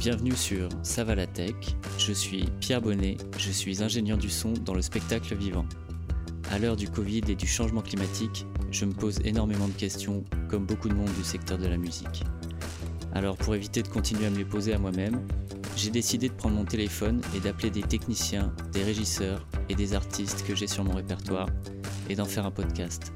Bienvenue sur Ça tech. Je suis Pierre Bonnet, je suis ingénieur du son dans le spectacle vivant. À l'heure du Covid et du changement climatique, je me pose énormément de questions, comme beaucoup de monde du secteur de la musique. Alors pour éviter de continuer à me les poser à moi-même, j'ai décidé de prendre mon téléphone et d'appeler des techniciens, des régisseurs et des artistes que j'ai sur mon répertoire et d'en faire un podcast.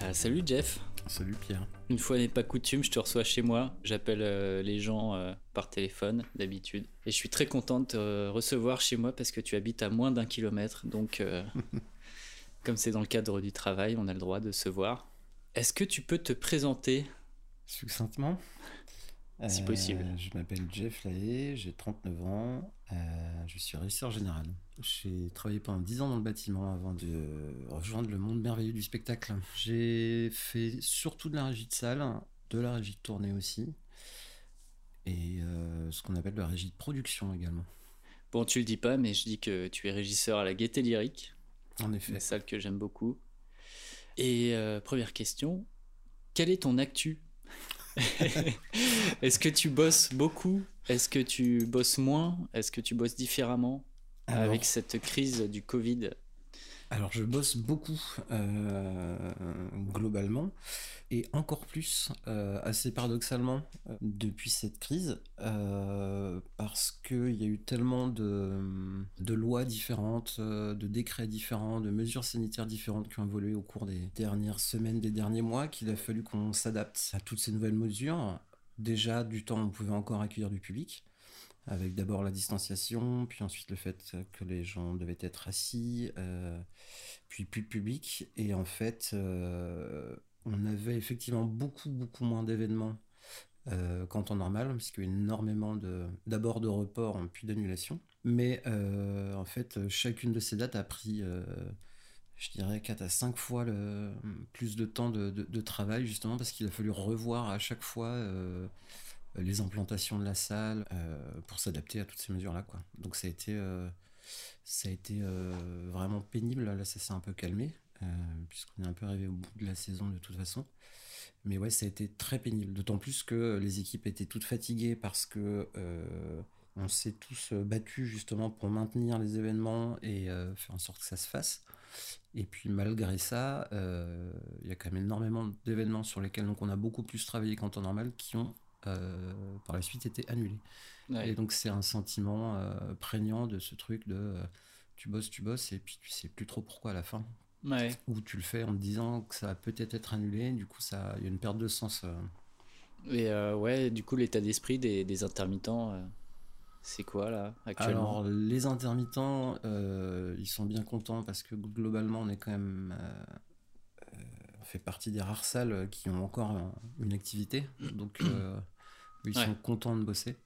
Euh, salut Jeff. Salut Pierre. Une fois n'est pas coutume, je te reçois chez moi. J'appelle euh, les gens euh, par téléphone d'habitude. Et je suis très content de te recevoir chez moi parce que tu habites à moins d'un kilomètre. Donc, comme c'est dans le cadre du travail, on a le droit de se voir. Est-ce que tu peux te présenter? Succinctement Si possible. Je m'appelle Jeff Lahaye, j'ai 39 ans, je suis régisseur général. J'ai travaillé pendant 10 ans dans le bâtiment avant de rejoindre le monde merveilleux du spectacle. J'ai fait surtout de la régie de salle, de la régie de tournée aussi, et euh, ce qu'on appelle de la régie de production également. Bon, tu le dis pas, mais je dis que tu es régisseur à la Gaieté Lyrique. En effet. Une salle que j'aime beaucoup. Et euh, première question, quel est ton actu? Est-ce que tu bosses beaucoup? Est-ce que tu bosses moins? Est-ce que tu bosses différemment avec cette crise du Covid? Alors je bosse beaucoup euh, globalement et encore plus euh, assez paradoxalement euh, depuis cette crise parce qu'il y a eu tellement de, de, lois différentes, de décrets différents, de mesures sanitaires différentes qui ont évolué au cours des dernières semaines, des derniers mois qu'il a fallu qu'on s'adapte à toutes ces nouvelles mesures. Déjà du temps on pouvait encore accueillir du public avec d'abord la distanciation, puis ensuite le fait que les gens devaient être assis, euh, puis plus de public. Et en fait, euh, on avait effectivement beaucoup, beaucoup moins d'événements euh, qu'en temps normal, parce qu'il y a énormément de, d'abord de reports, puis d'annulations. Mais en fait, chacune de ces dates a pris, je dirais, 4 à 5 fois le, plus de temps de, de travail, justement, parce qu'il a fallu revoir à chaque fois les implantations de la salle euh, pour s'adapter à toutes ces mesures-là. Donc ça a été, euh, ça a été euh, vraiment pénible. Là, ça s'est un peu calmé, puisqu'on est un peu arrivé au bout de la saison de toute façon. Mais ouais, ça a été très pénible. D'autant plus que les équipes étaient toutes fatiguées parce que on s'est tous battus justement pour maintenir les événements et faire en sorte que ça se fasse. Et puis malgré ça, il y a quand même énormément d'événements sur lesquels donc, on a beaucoup plus travaillé qu'en temps normal qui ont euh, par la suite était annulé. Et donc c'est un sentiment euh, prégnant de ce truc de euh, tu bosses, tu bosses, et puis tu sais plus trop pourquoi à la fin. Ou tu le fais en te disant que ça va peut-être être annulé, du coup il y a une perte de sens. Et ouais, du coup l'état d'esprit des, des, intermittents, c'est quoi là actuellement Alors les intermittents, ils sont bien contents parce que globalement on est quand même fait partie des rares salles qui ont encore une activité. Donc, euh, ils sont contents de bosser.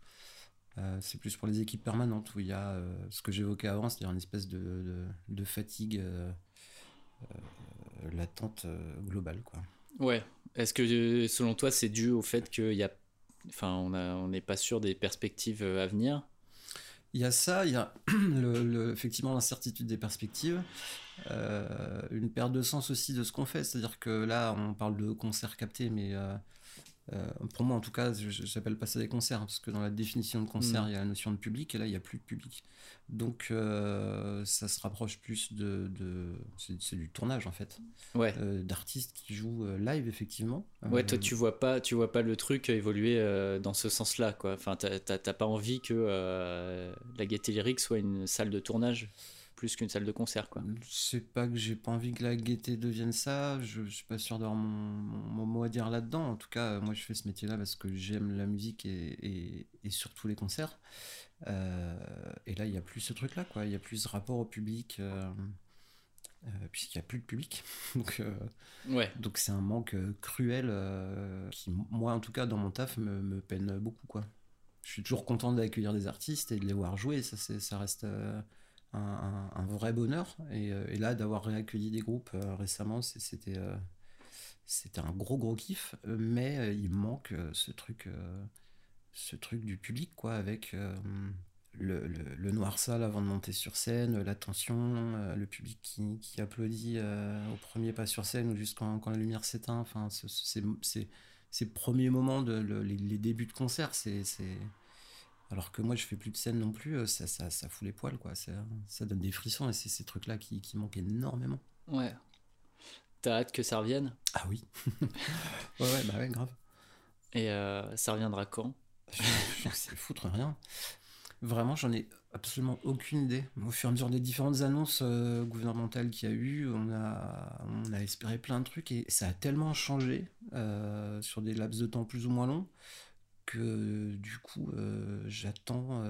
Euh, c'est plus pour les équipes permanentes où il y a euh, ce que j'évoquais avant, c'est-à-dire une espèce de, de, fatigue latente globale. Quoi. Ouais. Est-ce que selon toi, c'est dû au fait qu'il y a. Enfin, on n'est pas sûr des perspectives à venir? Il y a ça, il y a effectivement l'incertitude des perspectives, euh, une perte de sens aussi de ce qu'on fait. C'est-à-dire que là, on parle de concerts captés, mais euh, euh, pour moi, en tout cas, je n'appelle pas ça des concerts, parce que dans la définition de concert, mm. il y a la notion de public, et là, il n'y a plus de public. Donc, euh, ça se rapproche plus de. c'est du tournage, en fait. Ouais. Euh, d'artistes qui jouent live, effectivement. Ouais, toi, tu vois pas, tu vois pas le truc évoluer dans ce sens-là, quoi. Enfin, t'as pas envie que la Gaieté Lyrique soit une salle de tournage? Plus qu'une salle de concert. quoi. C'est pas que j'ai pas envie que la gaieté devienne ça, je, je suis pas sûr d'avoir mon, mot à dire là-dedans. En tout cas, moi je fais ce métier-là parce que j'aime la musique et, et, surtout les concerts. Euh, et là, il n'y a plus ce truc-là, quoi. Il y a plus ce rapport au public. Euh, euh, puisqu'il n'y a plus de public. donc, ouais. donc c'est un manque cruel qui, moi en tout cas, dans mon taf, me, me peine beaucoup. Quoi. Je suis toujours content d'accueillir des artistes et de les voir jouer, ça, ça reste un, vrai bonheur. Euh, et, là, d'avoir réaccueilli des groupes euh, récemment, c'était euh, c'était un gros gros kiff. Mais il manque ce truc ce truc du public, quoi, avec le, le, noir sale avant de monter sur scène, la tension, le public qui, qui applaudit au premier pas sur scène ou juste quand, la lumière s'éteint. Enfin, c'est ces premiers moments, de, les, débuts de concert, c'est. Alors que moi, je fais plus de scène non plus, ça, ça, ça fout les poils, quoi. Ça, ça donne des frissons et c'est ces trucs-là qui, qui manquent énormément. Ouais. T'as hâte que ça revienne? Ah oui. ouais, ouais, bah ouais, grave. Et euh, ça reviendra quand? Je sais foutre rien. Vraiment, j'en ai absolument aucune idée. Au fur et à mesure des différentes annonces euh, gouvernementales qu'il y a eu, on a, on a espéré plein de trucs et ça a tellement changé euh, sur des laps de temps plus ou moins longs que du coup, j'attends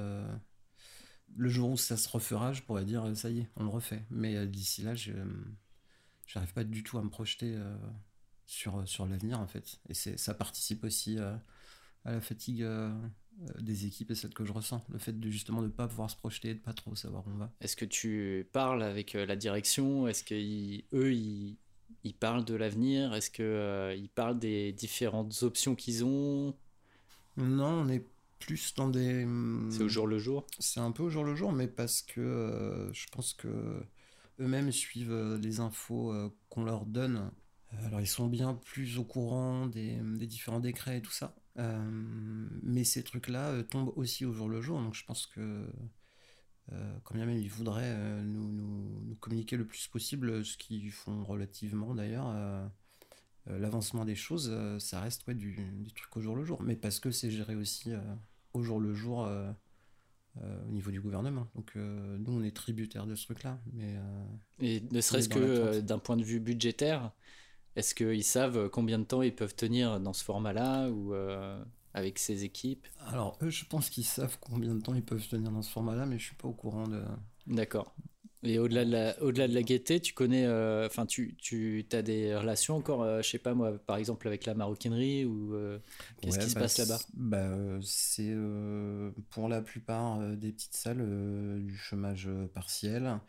le jour où ça se refera, je pourrais dire ça y est, on le refait. Mais d'ici là, je j'arrive pas du tout à me projeter sur, sur l'avenir en fait. Et ça participe aussi à la fatigue des équipes et celle que je ressens. Le fait de justement de pas pouvoir se projeter, de pas trop savoir où on va. Est-ce que tu parles avec la direction? Est-ce qu'eux, ils, ils, parlent de l'avenir? Est-ce qu'ils parlent des différentes options qu'ils ont? Non, on est plus dans des... C'est au jour le jour? C'est un peu au jour le jour, mais parce que je pense que eux-mêmes suivent les infos qu'on leur donne euh, alors ils sont bien plus au courant des, différents décrets et tout ça. Euh, mais ces trucs-là euh, tombent aussi au jour le jour. Donc je pense que quand bien même ils voudraient nous, communiquer le plus possible, ce qu'ils font relativement d'ailleurs, l'avancement des choses, ça reste ouais, du, des trucs au jour le jour. Mais parce que c'est géré aussi au jour le jour au niveau du gouvernement. Donc nous, on est tributaire de ce truc-là. Mais, Et ne serait-ce que d'un point de vue budgétaire, est-ce qu'ils savent combien de temps ils peuvent tenir dans ce format-là ou euh, avec ces équipes? Alors, eux, je pense qu'ils savent combien de temps ils peuvent tenir dans ce format-là, mais je suis pas au courant de. D'accord. Et au-delà de la, au-delà de la gaieté, tu connais, euh, enfin, tu, tu as des relations encore, je euh, je sais pas moi, par exemple avec la maroquinerie ou qu'est-ce qui se bah, passe là-bas? bah, c'est pour la plupart des petites salles du chômage partiel.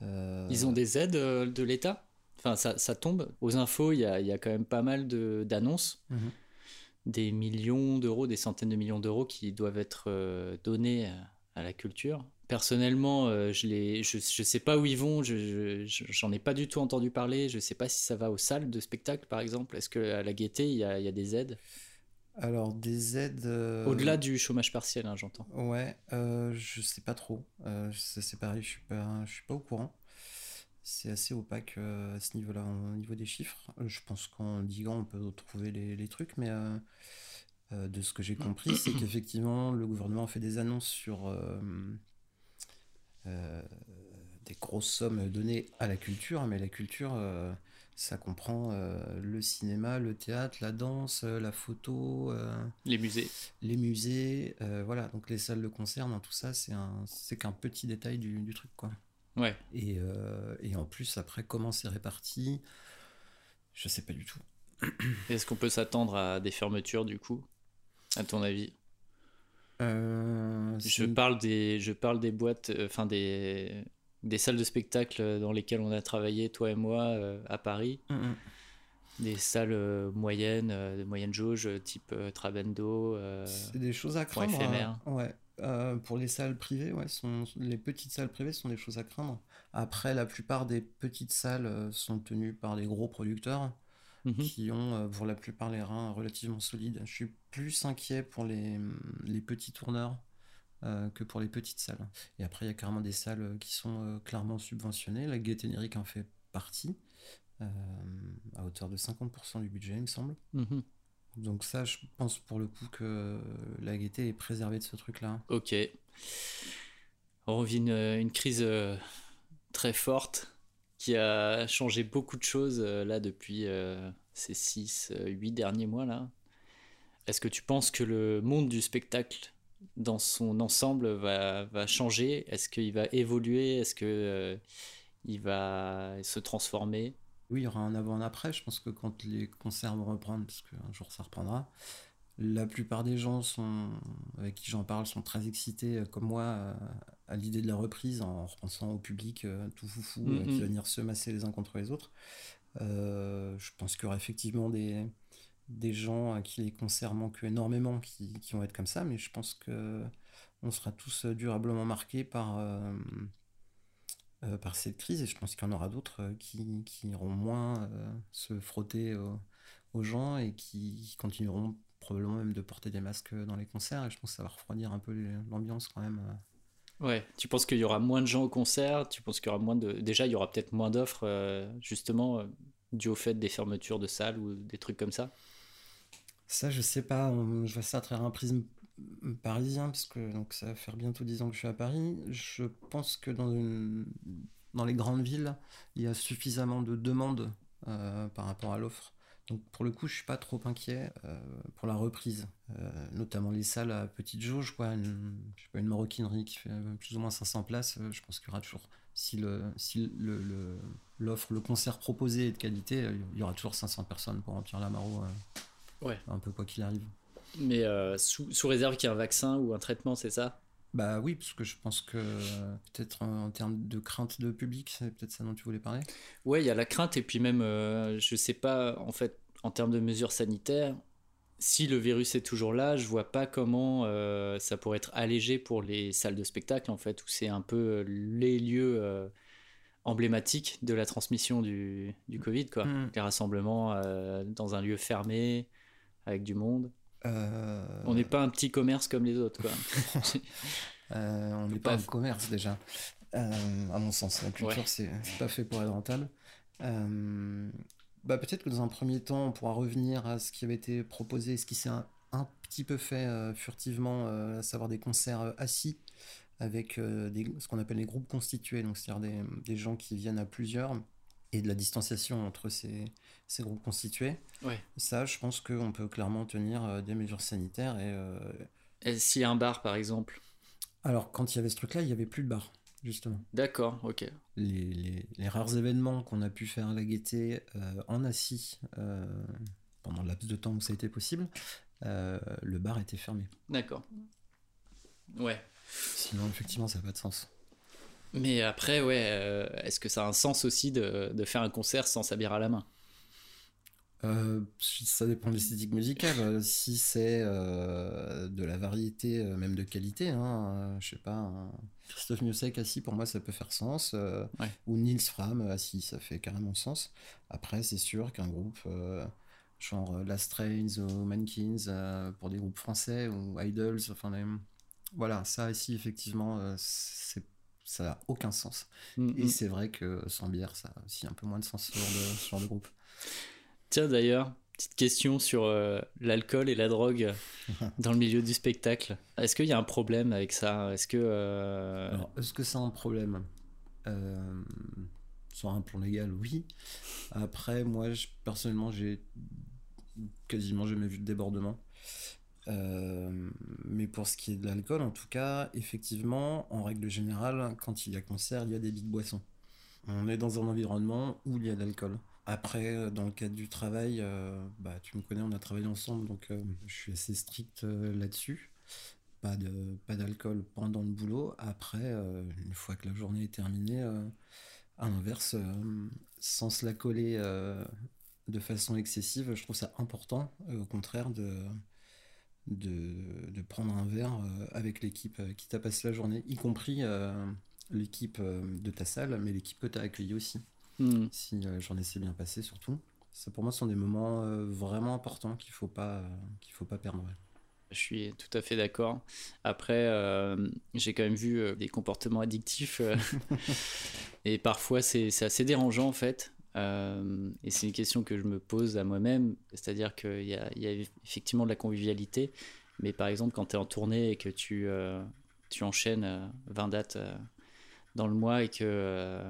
Ils ont des aides de l'État? Enfin, ça, tombe. Aux infos, il y a, quand même pas mal d'annonces. Mhm. Des millions d'euros, des centaines de millions d'euros qui doivent être euh, donnés à, la culture. Personnellement, euh, je ne je, sais pas où ils vont, je j'en ai pas du tout entendu parler. Je ne sais pas si ça va aux salles de spectacle, par exemple. Est-ce qu'à la gaieté, il y a, y a, des aides? Alors des aides. Euh, Au-delà du chômage partiel, hein, j'entends. Ouais, euh, je sais pas trop. c'est pareil, je suis pas, je suis pas au courant c'est assez opaque euh, à ce niveau-là, au niveau des chiffres. Euh, je pense qu'en diguant, on peut trouver les, trucs, mais euh, de ce que j'ai compris, c'est qu'effectivement, le gouvernement fait des annonces sur des grosses sommes données à la culture, mais la culture, ça comprend le cinéma, le théâtre, la danse, la photo, les musées. Les musées, voilà, donc les salles de concert, tout ça, c'est qu'un petit détail du, du truc, quoi. Euh, et, en plus, après, comment c'est réparti, je sais pas du tout. Est-ce qu'on peut s'attendre à des fermetures du coup, à ton avis? euh, je, parle des, je parle des boîtes, euh, enfin des, des salles de spectacle dans lesquelles on a travaillé, toi et moi, à Paris. Mm, mm. Des salles moyennes, de moyenne jauge, type Trabendo. c'est des choses à craindre. Hein. Ouais. Euh, pour les salles privées, ouais, sont, les petites salles privées sont des choses à craindre. Après, la plupart des petites salles euh, sont tenues par des gros producteurs mhm. qui ont, euh, pour la plupart, les reins relativement solides. Je suis plus inquiet pour les, les petits tourneurs que pour les petites salles. Et après, il y a carrément des salles qui sont clairement subventionnées. La Gaieté en fait partie, à hauteur de 50% du budget, il me semble. Mhm. Donc ça, je pense pour le coup que la gaieté est préservée de ce truc-là. Ok. On vit une, crise euh, très forte qui a changé beaucoup de choses euh, là depuis euh, ces 6-8 derniers mois là. Est-ce que tu penses que le monde du spectacle dans son ensemble va, va changer? Est-ce qu'il va évoluer? Est-ce qu'il il va se transformer? Oui, il y aura un avant, un après. Je pense que quand les concerts vont reprendre, parce qu'un jour ça reprendra, la plupart des gens sont, avec qui j'en parle sont très excités, euh, comme moi, euh, à, l'idée de la reprise, en repensant au public euh, tout foufou qui va venir se masser les uns contre les autres. je pense qu'il y aura effectivement des, des gens à qui les concerts manquent énormément qui, qui vont être comme ça, mais je pense que on sera tous durablement marqués par euh, par cette crise et je pense qu'il y en aura d'autres euh, qui, qui, iront moins euh, se frotter aux gens et qui continueront probablement même de porter des masques dans les concerts. Et je pense que ça va refroidir un peu l'ambiance quand même. Ouais, tu penses qu'il y aura moins de gens au concert? Tu penses qu'il y aura moins de. Déjà, il y aura peut-être moins d'offres, justement, dû au fait des fermetures de salles ou des trucs comme ça? Ça, je sais pas. je vois ça à travers un prisme parisien, parce que donc, ça va faire bientôt 10 ans que je suis à Paris. Je pense que dans, une, dans les grandes villes, il y a suffisamment de demandes euh, par rapport à l'offre. Donc pour le coup, je suis pas trop inquiet euh, pour la reprise, euh, notamment les salles à petite jauge, quoi. Une, je sais pas, une maroquinerie qui fait plus ou moins 500 places. je pense qu'il y aura toujours, si le si le, l'offre, le, concert proposé est de qualité, il y aura toujours 500 personnes pour remplir la maro. ouais. Un peu quoi qu'il arrive. Mais sous, sous réserve qu'il y ait un vaccin ou un traitement, c'est ça? Bah oui, parce que je pense que peut-être en, termes de crainte de public, c'est peut-être ça dont tu voulais parler. Ouais, il y a la crainte et puis même, euh, je sais pas, en fait, en termes de mesures sanitaires, si le virus est toujours là, je vois pas comment euh, ça pourrait être allégé pour les salles de spectacle, en fait, où c'est un peu les lieux euh, emblématiques de la transmission du, du Covid, quoi. Hmm. Les rassemblements dans un lieu fermé, avec du monde. Euh, on n'est pas un petit commerce comme les autres, quoi. Euh, on n'est pas, un commerce déjà, euh, à mon sens. La culture, c'est pas fait pour être rentable. bah, peut-être que dans un premier temps, on pourra revenir à ce qui avait été proposé, ce qui s'est un, petit peu fait furtivement, à savoir des concerts assis avec ce qu'on appelle les groupes constitués, donc c'est-à-dire des, des, gens qui viennent à plusieurs et de la distanciation entre ces, ces groupes constitués. Ça, je pense qu'on peut clairement tenir euh, des mesures sanitaires. Et, euh... et s'il y a un bar, par exemple Alors, quand il y avait ce truc-là, il n'y avait plus de bar, justement. D'accord, ok. Les, les, les, rares événements qu'on a pu faire à la gaieté euh, en assis euh, pendant le laps de temps où ça a été possible, le bar était fermé. D'accord. Ouais. Sinon, effectivement, ça n'a pas de sens. Mais après, ouais, est-ce que ça a un sens aussi de, de faire un concert sans sa bière à la main? Euh, ça dépend de l'esthétique musicale. Si c'est euh, de la variété, même de qualité, hein, je sais pas, Christophe Miossec assis, pour moi, ça peut faire sens. Ou Nils Fram assis, ça fait carrément sens. Après, c'est sûr qu'un groupe genre Last Trains ou Mankins, pour des groupes français, ou Idols, enfin, voilà, ça ici, effectivement, c'est ça n'a aucun sens. Mm, et mm. c'est vrai que sans bière, ça a aussi un peu moins de sens ce genre de, groupe. Tiens d'ailleurs, petite question sur euh, l'alcool et la drogue dans le milieu du spectacle. Est-ce qu'il y a un problème avec ça? Est-ce que euh, est-ce que c'est un problème? Euh, Sur un plan légal, oui. Après, moi, personnellement, j'ai quasiment jamais vu de débordement. Euh, mais pour ce qui est de l'alcool, en tout cas, effectivement, en règle générale, quand il y a concert, il y a des big boissons. On est dans un environnement où il y a de l'alcool. Après, dans le cadre du travail, euh, bah, tu me connais, on a travaillé ensemble, donc euh, je suis assez strict là-dessus. Pas de pas d'alcool pendant le boulot. Après, une fois que la journée est terminée, à l'inverse, sans se la coller de façon excessive, je trouve ça important, au contraire, de de, de, prendre un verre euh, avec l'équipe euh, qui t'a passé la journée, y compris euh, l'équipe de ta salle, mais l'équipe que tu as accueillie aussi. Hmm. Si la journée s'est bien passée, surtout. Ça, pour moi, sont des moments vraiment importants qu'il ne faut, pas, qu'il faut pas perdre. Je suis tout à fait d'accord. Après, j'ai quand même vu des comportements addictifs. et parfois, c'est, assez dérangeant, en fait. Euh, et c'est une question que je me pose à moi-même, c'est-à-dire qu'il y, y, a effectivement de la convivialité, mais par exemple quand tu es en tournée et que tu, euh, tu enchaînes 20 euh, dates dans le mois et que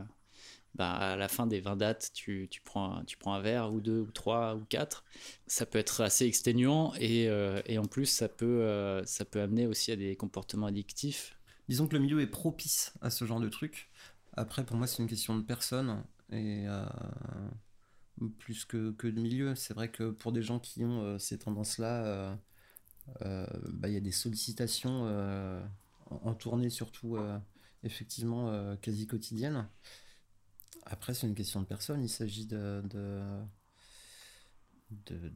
bah, à la fin des 20 dates, tu, prends, un verre ou deux ou trois ou quatre, ça peut être assez exténuant et, et en plus ça peut, ça peut amener aussi à des comportements addictifs. Disons que le milieu est propice à ce genre de truc. Après, pour moi, c'est une question de personne et euh, plus que, de milieu. C'est vrai que pour des gens qui ont euh, ces tendances-là, euh, bah, il y a des sollicitations en, tournée surtout, effectivement, quasi quotidiennes. Après, c'est une question de personne. Il s'agit de de, de,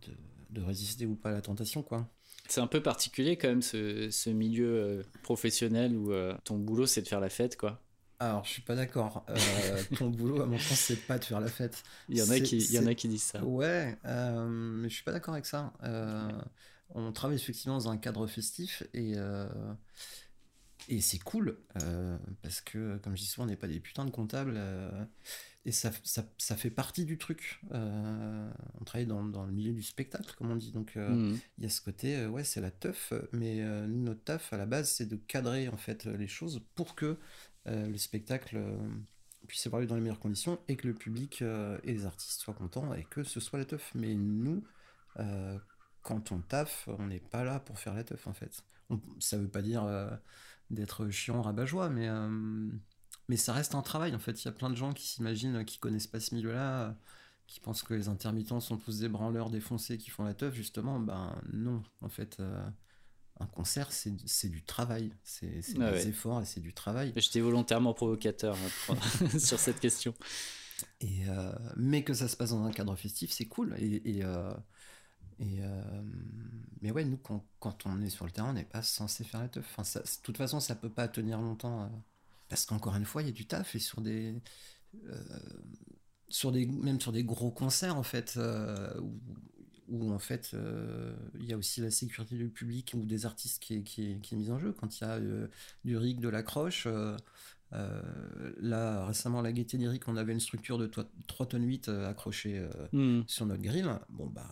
de, résister ou pas à la tentation, quoi. C'est un peu particulier quand même ce, ce milieu professionnel où ton boulot c'est de faire la fête, quoi. Alors, je suis pas d'accord. ton boulot, à mon sens, c'est pas de faire la fête. Il y en a, qui, il y en a qui disent ça. Ouais, mais je suis pas d'accord avec ça. on travaille effectivement dans un cadre festif et et c'est cool, euh, parce que, comme je dis souvent, on n'est pas des putains de comptables, euh, et ça, ça, ça, fait partie du truc. Euh, on travaille dans, dans, le milieu du spectacle, comme on dit, donc mmh. il y a ce côté, ouais, c'est la teuf, mais notre teuf, à la base, c'est de cadrer, en fait, les choses pour que le spectacle puisse évoluer dans les meilleures conditions, et que le public et les artistes soient contents, et que ce soit la teuf. Mais nous, quand on taffe, on n'est pas là pour faire la teuf, en fait. ça veut pas dire d'être chiant, rabat-joie, mais, euh, mais ça reste un travail en fait. Il y a plein de gens qui s'imaginent, qui connaissent pas ce milieu-là, qui pensent que les intermittents sont tous des branleurs défoncés qui font la teuf, justement. Ben non, en fait. Euh, un concert, c'est du travail, c'est ah des efforts et c'est du travail. J'étais volontairement provocateur hein, sur cette question. Et euh, mais que ça se passe dans un cadre festif, c'est cool. Et, et, et euh, mais ouais, nous, quand, quand, on est sur le terrain, on n'est pas censé faire la teuf. Enfin, de toute façon, ça peut pas tenir longtemps. Euh, parce qu'encore une fois, il y a du taf et sur des. Euh, sur des, même sur des gros concerts, en fait, où, où, en fait, il y a aussi la sécurité du public ou des artistes qui est, qui est, qui est mise en jeu. Quand il y a du rig, de la croche. là, récemment, la Gaieté Lyrique, on avait une structure de 3 tonnes 8 accrochée hmm. sur notre grille. Bon, bah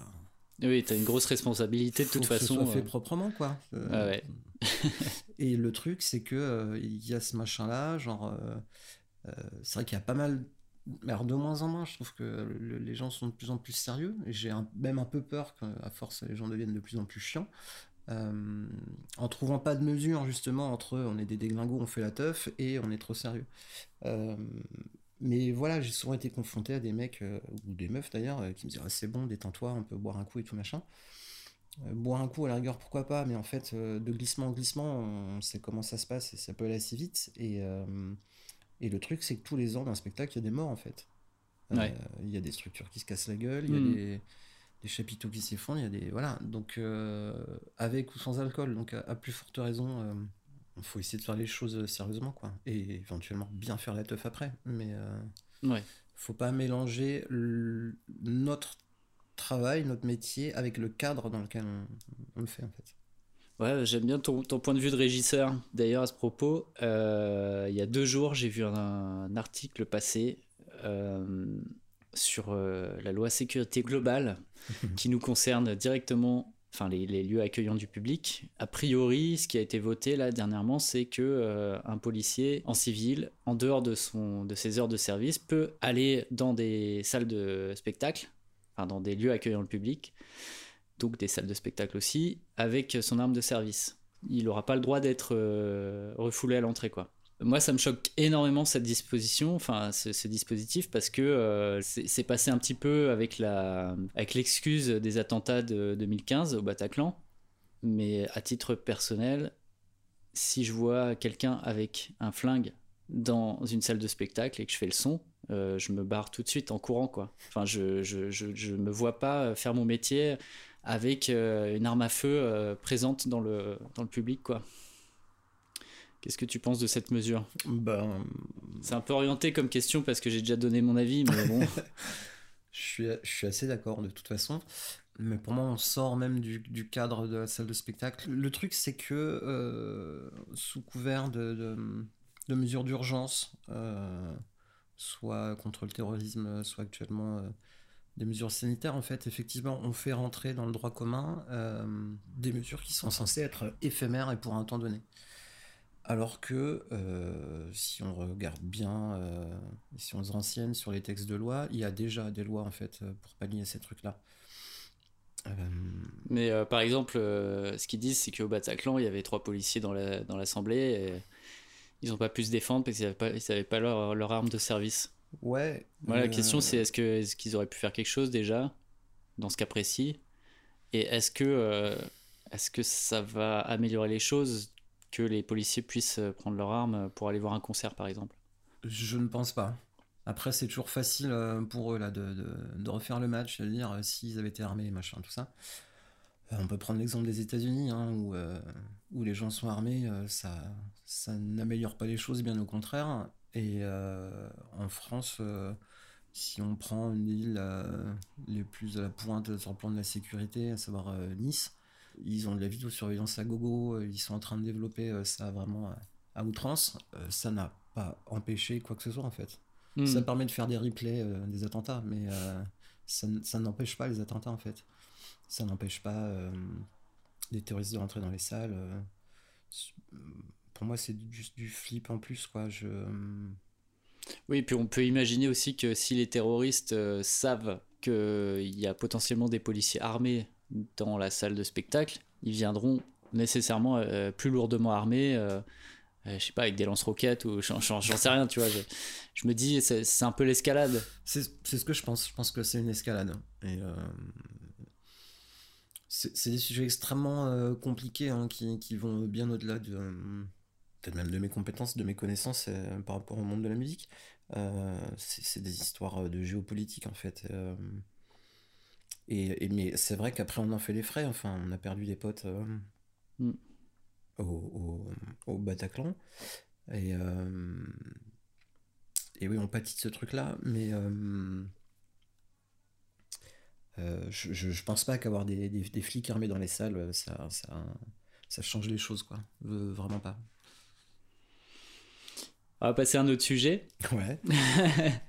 oui, tu as une grosse responsabilité de toute façon. Ce soit fait proprement, quoi. Euh, ah ouais. et le truc, c'est que euh, il y a ce machin-là, genre, euh, c'est vrai qu'il y a pas mal. Alors de moins en moins, je trouve que les gens sont de plus en plus sérieux. Et j'ai même un peu peur qu'à force, les gens deviennent de plus en plus chiants. en trouvant pas de mesure justement entre on est des déglingos, on fait la teuf et on est trop sérieux. Mais voilà, j'ai souvent été confronté à des mecs, euh, ou des meufs d'ailleurs, euh, qui me disaient ah, c'est bon, détends-toi, on peut boire un coup et tout machin. Euh, boire un coup à la rigueur, pourquoi pas, mais en fait, de glissement en glissement, on sait comment ça se passe et ça peut aller assez vite. Et, et le truc, c'est que tous les ans, dans un spectacle, il y a des morts en fait. Il y a des structures qui se cassent la gueule, il y a hmm. des, des, chapiteaux qui s'effondrent, il y a des. Voilà, donc avec ou sans alcool, donc à plus forte raison il faut essayer de faire les choses euh, sérieusement, quoi. Et éventuellement bien faire la teuf après. Mais euh, ouais. faut pas mélanger notre travail, notre métier avec le cadre dans lequel on, le fait, en fait. Ouais, j'aime bien ton, ton, point de vue de régisseur. D'ailleurs, à ce propos, euh, il y a deux jours, j'ai vu un, article passé sur la loi sécurité globale qui nous concerne directement enfin les, lieux accueillants du public. A priori, ce qui a été voté là dernièrement, c'est que euh, un policier en civil, en dehors de son de ses heures de service, peut aller dans des salles de spectacle, enfin dans des lieux accueillant le public, donc des salles de spectacle aussi, avec son arme de service. Il n'aura pas le droit d'être euh, refoulé à l'entrée, quoi. Moi, ça me choque énormément cette disposition, enfin ce, dispositif, parce que euh, c'est passé un petit peu avec la, avec l'excuse des attentats de 2015 au Bataclan. Mais à titre personnel, si je vois quelqu'un avec un flingue dans une salle de spectacle et que je fais le son, euh, je me barre tout de suite en courant, quoi. Enfin, je, je, je, me vois pas faire mon métier avec euh, une arme à feu présente dans le, dans le public, quoi. Qu'est-ce que tu penses de cette mesure? Ben... C'est un peu orienté comme question parce que j'ai déjà donné mon avis, mais bon. je, suis, je suis assez d'accord de toute façon. Mais pour moi, on sort même du, du, cadre de la salle de spectacle. Le truc, c'est que euh, sous couvert de, de, de mesures d'urgence, euh, soit contre le terrorisme, soit actuellement euh, des mesures sanitaires, en fait, effectivement, on fait rentrer dans le droit commun des mesures qui sont censées être éphémères et pour un temps donné. Alors que euh, si on regarde bien, euh, si on se renseigne sur les textes de loi, il y a déjà des lois en fait euh, pour pallier ces trucs-là. Mais par exemple, ce qu'ils disent, c'est qu'au Bataclan, il y avait trois policiers dans l'Assemblée la, et ils n'ont pas pu se défendre parce qu'ils n'avaient pas, leur, arme de service. Ouais. Voilà, la question c'est est-ce qu'ils est auraient pu faire quelque chose déjà dans ce cas précis? Et est-ce que, est-ce que ça va améliorer les choses que les policiers puissent euh, prendre leur arme pour aller voir un concert, par exemple Je ne pense pas. Après, c'est toujours facile euh, pour eux là, de, de, refaire le match, de dire euh, s'ils avaient été armés, machin, tout ça. On peut prendre l'exemple des États-Unis, hein, où, où, les gens sont armés, ça, ça n'améliore pas les choses, bien au contraire. Et en France, si on prend une île les plus à la pointe sur le plan de la sécurité, à savoir Nice, ils ont de la vidéosurveillance à gogo, ils sont en train de développer ça vraiment à outrance. ça n'a pas empêché quoi que ce soit en fait. Hmm. Ça permet de faire des replays des attentats, mais ça, ça n'empêche pas les attentats en fait. Ça n'empêche pas les terroristes de rentrer dans les salles. pour moi, c'est juste du flip en plus quoi. Je oui, puis on peut imaginer aussi que si les terroristes euh, savent qu'il y a potentiellement des policiers armés dans la salle de spectacle, ils viendront nécessairement euh, plus lourdement armés, euh, je sais pas, avec des lance-roquettes ou j'en sais rien, tu vois. Je, me dis, c'est un peu l'escalade. C'est ce que je pense. Je pense que c'est une escalade. Et c'est des sujets extrêmement compliqués hein, qui, qui, vont bien au-delà de peut-être même de mes compétences, de mes connaissances euh, par rapport au monde de la musique. Euh, c'est des histoires euh, de géopolitique en fait. Et, mais c'est vrai qu'après on en fait les frais. Enfin, on a perdu des potes mm. au, au, Bataclan. Et, et oui, on pâtit de ce truc-là, mais je, je, pense pas qu'avoir des, des, flics armés dans les salles, ça, ça, ça change les choses, quoi. vraiment pas. On va passer à un autre sujet. Ouais.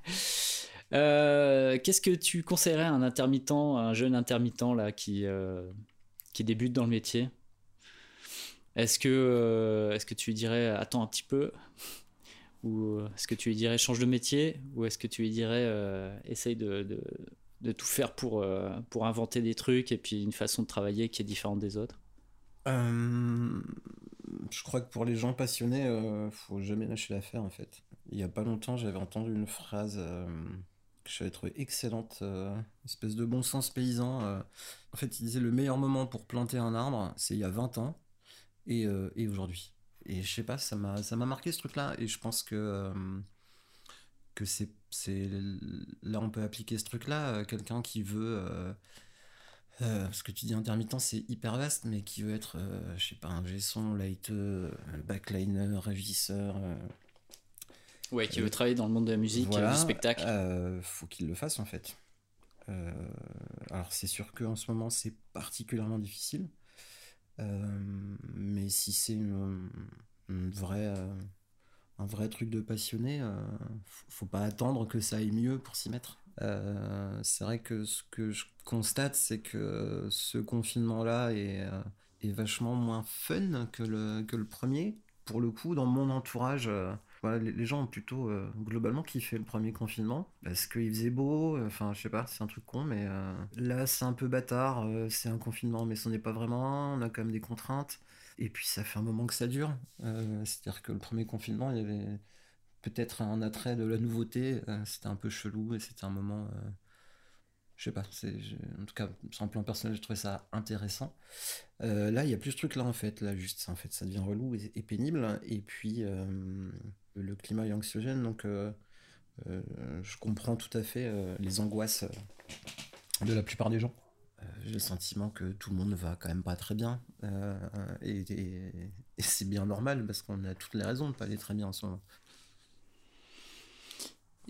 Euh, qu'est-ce que tu conseillerais à un intermittent, un jeune intermittent là qui, euh, qui débute dans le métier? Est-ce que, euh, est-ce que tu lui dirais attends un petit peu? Ou est-ce que tu lui dirais change de métier? Ou est-ce que tu lui dirais essaye de, de, tout faire pour, pour inventer des trucs et puis une façon de travailler qui est différente des autres? Je crois que pour les gens passionnés, euh, faut jamais lâcher l'affaire en fait. Il y a pas longtemps, j'avais entendu une phrase euh, que j'avais trouvée excellente, euh, espèce de bon sens paysan. Euh. En fait, il disait le meilleur moment pour planter un arbre, c'est il y a 20 ans et, et aujourd'hui. Et je sais pas, ça m'a marqué ce truc-là et je pense que que c'est là on peut appliquer ce truc-là. Quelqu'un qui veut euh, ce que tu dis intermittent, c'est hyper vaste, mais qui veut être, euh, je sais pas, un lighteux, euh, backliner, régisseur. Ouais, qui veut travailler dans le monde de la musique, du spectacle. faut qu'il le fasse en fait. alors c'est sûr qu'en ce moment c'est particulièrement difficile, mais si c'est une, vraie, un vrai truc de passionné, faut pas attendre que ça aille mieux pour s'y mettre. Euh, c'est vrai que ce que je constate, c'est que ce confinement-là est, euh, est, vachement moins fun que le, que le premier. Pour le coup, dans mon entourage, euh, les, gens ont plutôt globalement kiffé le premier confinement parce qu'il faisait beau. Enfin, je sais pas, c'est un truc con, mais là, c'est un peu bâtard. c'est un confinement, mais ce n'est pas vraiment. On a quand même des contraintes. Et puis, ça fait un moment que ça dure. C'est-à-dire que le premier confinement, il y avait peut-être un attrait de la nouveauté. Euh, c'était un peu chelou et c'était un moment. Euh, je sais pas, c'est, en tout cas, sur un plan personnel, je trouvais ça intéressant. Euh, là, il y a plus de trucs là en fait. Là, juste, en fait, ça devient relou et, pénible. Et puis, le climat est anxiogène, donc je comprends tout à fait les angoisses de la plupart des gens. J'ai le sentiment que tout le monde va quand même pas très bien. et, et c'est bien normal parce qu'on a toutes les raisons de pas aller très bien en ce moment.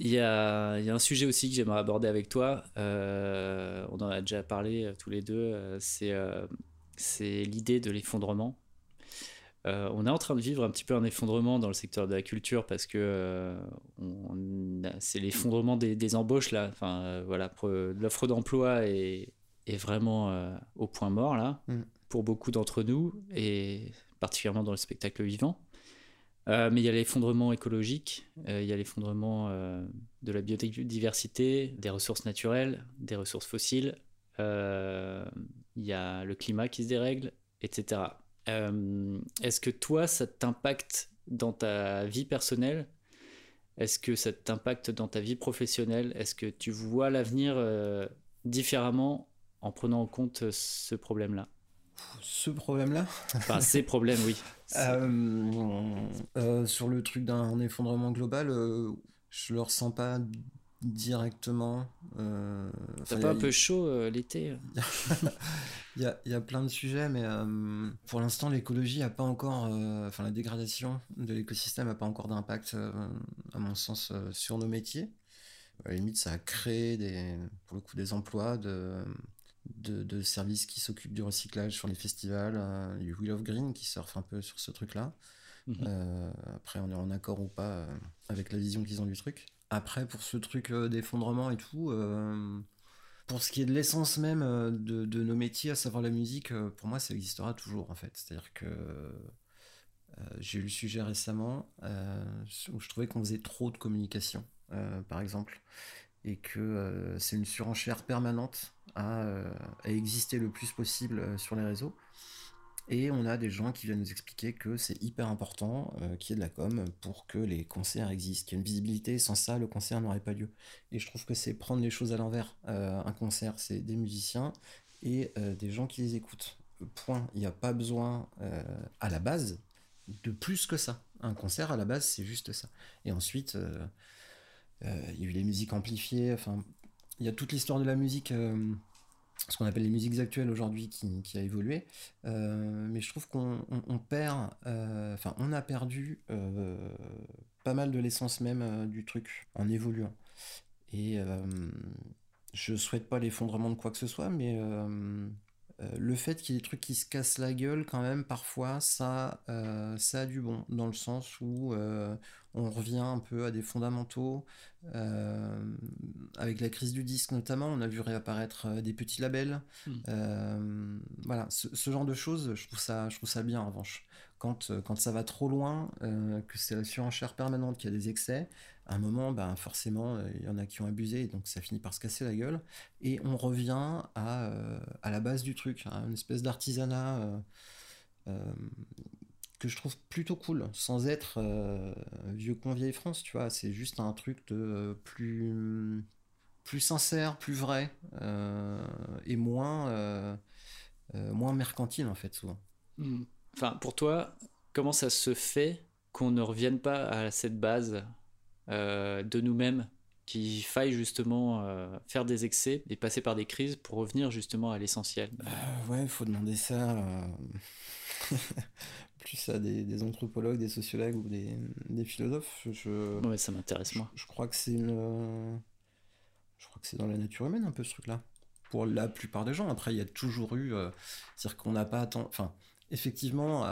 Il y, a, il y, a, un sujet aussi que j'aimerais aborder avec toi. Euh, on en a déjà parlé euh, tous les deux. Euh, c'est l'idée de l'effondrement. on est en train de vivre un petit peu un effondrement dans le secteur de la culture parce que c'est l'effondrement des, des, embauches là. Enfin voilà, l'offre d'emploi est, est, vraiment au point mort là mm. pour beaucoup d'entre nous et particulièrement dans le spectacle vivant. Euh, mais il y a l'effondrement écologique, euh, il y a l'effondrement euh, de la biodiversité, des ressources naturelles, des ressources fossiles, il y a le climat qui se dérègle, etc. Est-ce que toi, ça t'impacte dans ta vie personnelle? Est-ce que ça t'impacte dans ta vie professionnelle? Est-ce que tu vois l'avenir différemment en prenant en compte ce problème-là? Ce problème-là Enfin, ces problèmes, oui. Euh, euh, sur le truc d'un effondrement global, euh, je le ressens pas directement. Euh, T'as pas un peu chaud l'été il, y a, plein de sujets, mais pour l'instant, l'écologie n'a pas encore. Enfin, la dégradation de l'écosystème n'a pas encore d'impact, à mon sens, sur nos métiers. À la limite, ça a créé des, pour le coup des emplois de, de, services qui s'occupent du recyclage sur les festivals. Il y a Wheel of Green qui surfe un peu sur ce truc-là. Mhm. après, on est en accord ou pas avec la vision qu'ils ont du truc. Après, pour ce truc euh, d'effondrement et tout, euh, pour ce qui est de l'essence même euh, de, nos métiers, à savoir la musique, pour moi, ça existera toujours en fait. C'est-à-dire que j'ai eu le sujet récemment où je trouvais qu'on faisait trop de communication, par exemple, et que c'est une surenchère permanente à, exister le plus possible sur les réseaux. Et on a des gens qui viennent nous expliquer que c'est hyper important euh, qu'il y ait de la com pour que les concerts existent, qu'il y ait une visibilité. Sans ça, le concert n'aurait pas lieu. Et je trouve que c'est prendre les choses à l'envers. Euh, un concert, c'est des musiciens et euh, des gens qui les écoutent. Point. Il n'y a pas besoin, à la base, de plus que ça. Un concert, à la base, c'est juste ça. Et ensuite, il y a eu les musiques amplifiées. Enfin, il y a toute l'histoire de la musique ce qu'on appelle les musiques actuelles aujourd'hui qui, a évolué. Euh, mais je trouve qu'on perd, euh, enfin, on a perdu euh, pas mal de l'essence même du truc en évoluant. Et je souhaite pas l'effondrement de quoi que ce soit, mais le fait qu'il y ait des trucs qui se cassent la gueule, quand même, parfois, ça, ça a du bon, dans le sens où on revient un peu à des fondamentaux. Euh, avec la crise du disque notamment, on a vu réapparaître euh, des petits labels. Hmm. Euh, voilà, ce, genre de choses, je trouve ça, je trouve ça bien en revanche. Quand, quand ça va trop loin, que c'est la surenchère permanente, qu'il y a des excès, à un moment, ben, forcément, il y en a qui ont abusé, donc ça finit par se casser la gueule. Et on revient à, à la base du truc, à une espèce d'artisanat que je trouve plutôt cool, sans être euh, vieux con vieille France, tu vois. C'est juste un truc de euh, plus, plus sincère, plus vrai euh, et moins, moins mercantile en fait souvent. Hmm. Enfin, pour toi, comment ça se fait qu'on ne revienne pas à cette base? De nous-mêmes qu'il faille justement faire des excès et passer par des crises pour revenir justement à l'essentiel Ouais, il faut demander ça plus à des, anthropologues, des sociologues ou des, philosophes. Je, ouais, ça m'intéresse moi. Je, crois que c'est une, je crois que c'est dans la nature humaine un peu ce truc-là. Pour la plupart des gens. Après, il y a toujours eu, euh, c'est-à-dire qu'on n'a pas attendu. Enfin, effectivement,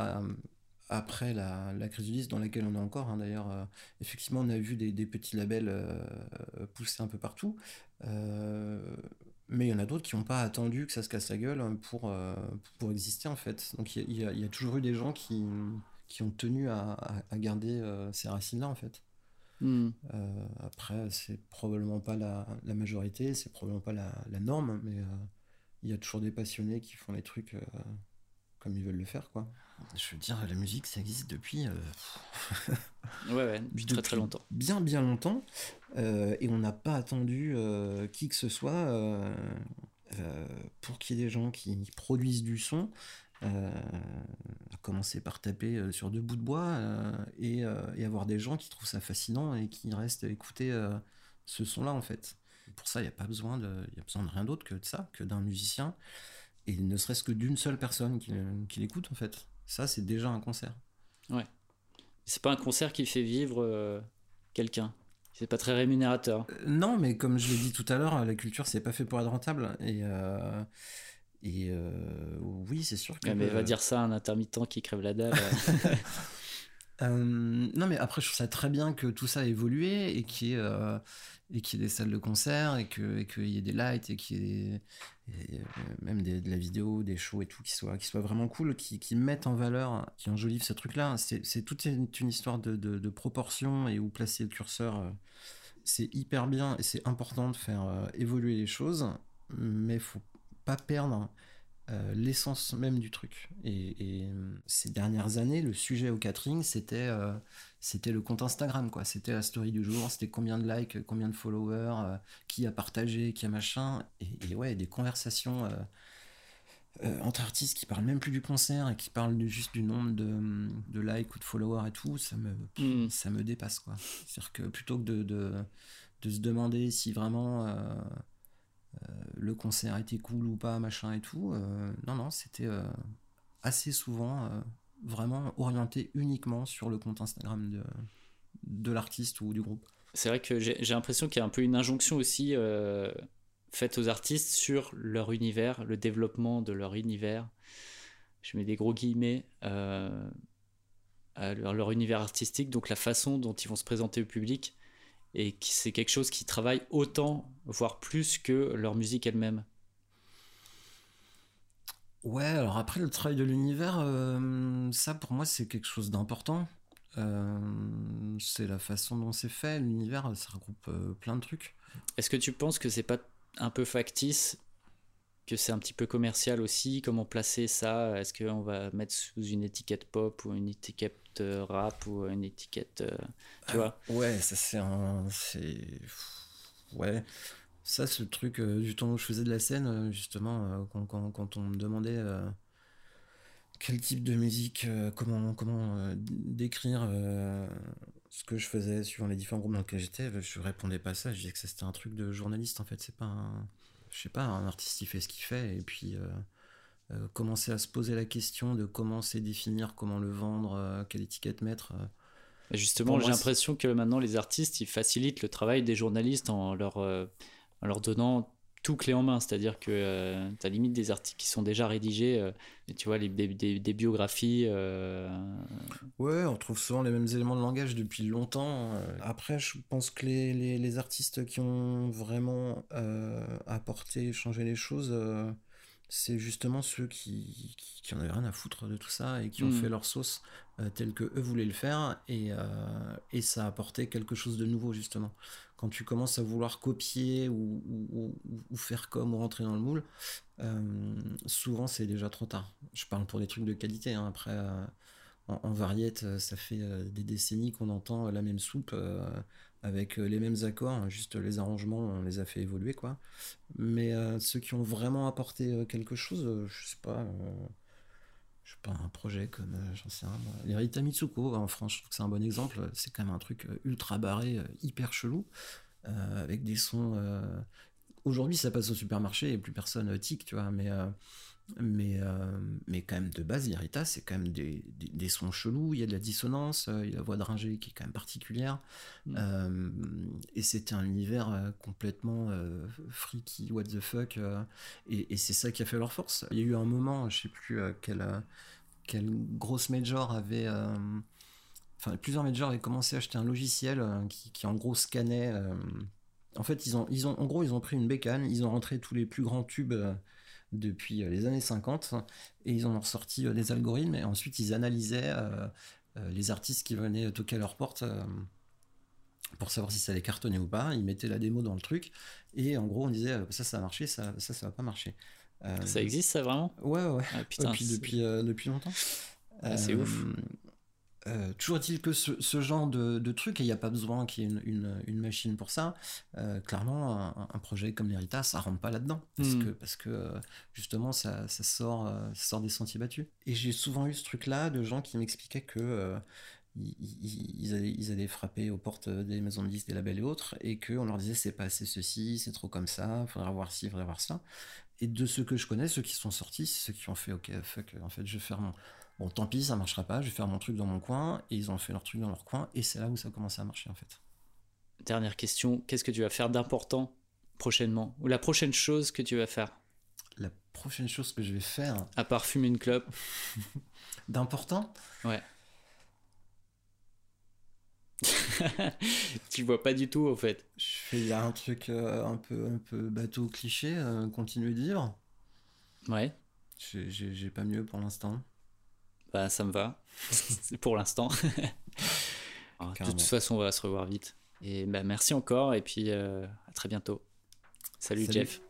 après la, crise du disque dans laquelle on est encore, hein, d'ailleurs, euh, effectivement, on a vu des, petits labels euh, pousser un peu partout. Mais il y en a d'autres qui n'ont pas attendu que ça se casse la gueule hein, pour, euh, pour exister en fait. Donc il y, a toujours eu des gens qui, qui ont tenu à, à, garder euh, ces racines-là en fait. Euh, après, c'est probablement pas la, la majorité, c'est probablement pas la, la norme, mais il y a toujours des passionnés qui font les trucs comme ils veulent le faire quoi. Je veux dire, la musique, ça existe depuis. Euh, ouais, ouais, depuis très très longtemps. Bien, bien longtemps. Euh, et on n'a pas attendu euh, qui que ce soit pour qu'il y ait des gens qui produisent du son. à commencer par taper sur deux bouts de bois et, et, avoir des gens qui trouvent ça fascinant et qui restent écouter ce son-là en fait. Pour ça, il n'y a pas besoin de, y a besoin de rien d'autre que de ça, que d'un musicien et ne serait-ce que d'une seule personne qui, qui l'écoute en fait. Ça, c'est déjà un concert. Ouais. C'est pas un concert qui fait vivre euh, quelqu'un. C'est pas très rémunérateur. Euh, non, mais comme je l'ai dit tout à l'heure, la culture, c'est pas fait pour être rentable. Et, euh, et oui, c'est sûr que. mais va dire ça à un intermittent qui crève la dalle. non, mais après, je trouve ça très bien que tout ça a évolué et qu'il y y ait des salles de concert et qu'il y ait des lights et qu'il y ait euh, même de la vidéo, des shows et tout, qui soient, qui soit vraiment cool, qui, qui mettent en valeur, qui enjolivent ce truc-là. C'est toute une, histoire de, de, proportion et où placer le curseur. Euh, c'est hyper bien et c'est important de faire euh, évoluer les choses, mais faut pas perdre euh, l'essence même du truc. Et, euh, ces dernières années, le sujet au catering, c'était euh, c'était le compte Instagram, quoi. C'était la story du jour, c'était combien de likes, combien de followers, qui a partagé, qui a machin. Et, ouais, des conversations entre artistes qui parlent même plus du concert et qui parlent juste du nombre de, de, likes ou de followers et tout, ça me, mm. ça me dépasse, quoi. C'est-à-dire que plutôt que de, de se demander si vraiment le concert était cool ou pas, machin et tout. non, non, c'était assez souvent vraiment orienté uniquement sur le compte Instagram de, l'artiste ou du groupe. C'est vrai que j'ai l'impression qu'il y a un peu une injonction aussi euh, faite aux artistes sur leur univers, le développement de leur univers. Je mets des gros guillemets. Euh, leur, univers artistique, donc la façon dont ils vont se présenter au public, et c'est quelque chose qui travaille autant, voire plus que leur musique elle-même. Ouais, alors après le travail de l'univers, euh, ça pour moi c'est quelque chose d'important. Euh, c'est la façon dont c'est fait. L'univers, ça regroupe euh, plein de trucs. Est-ce que tu penses que c'est pas un peu factice que c'est un petit peu commercial aussi? Comment placer ça? Est-ce qu'on va mettre sous une étiquette pop ou une étiquette rap ou une étiquette. tu vois Ouais, ça c'est un. Ouais. Ça, c'est le truc euh, du temps où je faisais de la scène, euh, justement, euh, quand, on me demandait quel type de musique, comment, comment décrire ce que je faisais suivant les différents groupes dans lesquels j'étais, je répondais pas ça. Je disais que c'était un truc de journaliste, en fait. C'est pas un. Je sais pas, un artiste, il fait ce qu'il fait, et puis. Commencer à se poser la question de comment c'est définir, comment le vendre, quelle étiquette mettre. Justement, j'ai l'impression que maintenant les artistes ils facilitent le travail des journalistes en leur en leur donnant tout clé en main, c'est-à-dire que euh, tu as limite des articles qui sont déjà rédigés, euh, et tu vois, les, des, biographies. Euh, ouais, on trouve souvent les mêmes éléments de langage depuis longtemps. Après, je pense que les, les, les artistes qui ont vraiment apporté, changé les choses, c'est justement ceux qui, qui, en avaient rien à foutre de tout ça et qui ont hmm. fait leur sauce telle que eux voulaient le faire, et, et ça a apporté quelque chose de nouveau, justement quand tu commences à vouloir copier ou, faire comme ou rentrer dans le moule, euh, souvent c'est déjà trop tard. Je parle pour des trucs de qualité. Hein. Après, euh, en, variette, euh, ça fait des décennies qu'on entend la même soupe avec les mêmes accords, hein. juste les arrangements, on les a fait évoluer, quoi. Mais ceux qui ont vraiment apporté quelque chose, je sais pas je sais pas, un projet comme, euh, j'en sais rien, les Rita Mitsuko en France, je trouve que c'est un bon exemple. C'est quand même un truc euh, ultra barré, euh, hyper chelou, avec des sons. Aujourd'hui, ça passe au supermarché et plus personne tic, tu vois, mais mais, euh, mais quand même, de base, Irita, c'est quand même des, des, sons chelous, il y a de la dissonance, euh, il y a la voix de Ringer qui est quand même particulière. Mm. Euh, et c'était un univers complètement freaky, what the fuck. et, et c'est ça qui a fait leur force. Il y a eu un moment, je sais plus quelle, quelle grosse major avait. Enfin, plusieurs majors avaient commencé à acheter un logiciel qui, qui, en gros scannait. en fait, ils ont, ils ont, en gros, ils ont pris une bécane, ils ont rentré tous les plus grands tubes depuis euh, les années 50 et ils en ont ressorti euh, des algorithmes et ensuite ils analysaient euh, les artistes qui venaient toquer à leur porte pour savoir si ça allait cartonner ou pas. Ils mettaient la démo dans le truc et en gros on disait ça ça a marché, ça ça ça va pas marcher. ça existe ça vraiment? Ouais ouais. Ah, depuis depuis, depuis longtemps. Ah, c'est ouf. Euh, toujours est-il que ce, genre de, de truc, et il n'y a pas besoin qu'il y ait une, machine pour ça, euh, clairement, un, projet comme l'Héritage, ça rentre pas là-dedans. Parce, hmm. que, parce que euh, justement, ça, sort, sort des sentiers battus. Et j'ai souvent eu ce truc-là de gens qui m'expliquaient que. Ils, allaient, frapper aux portes des maisons de disques, des labels et autres, et qu'on leur disait c'est pas assez ceci, c'est trop comme ça, faudrait voir ci, faudrait voir ça. Et de ceux que je connais, ceux qui sont sortis, c'est ceux qui ont fait ok, fuck, en fait, je vais faire mon, Bon, tant pis, ça marchera pas, je vais faire mon truc dans mon coin, et ils ont fait leur truc dans leur coin, et c'est là où ça a commencé à marcher en fait. Dernière question, qu'est-ce que tu vas faire d'important prochainement Ou la prochaine chose que tu vas faire? La prochaine chose que je vais faire? À part fumer une clope D'important? Ouais. tu vois pas du tout en fait. Fais y a un truc euh, un peu un peu bateau cliché, euh, continuer de vivre. Ouais. J'ai pas mieux pour l'instant. Bah, ça me va, pour l'instant. de toute façon, on va se revoir vite. Et bah, merci encore, et puis euh, à très bientôt. Salut. Jeff.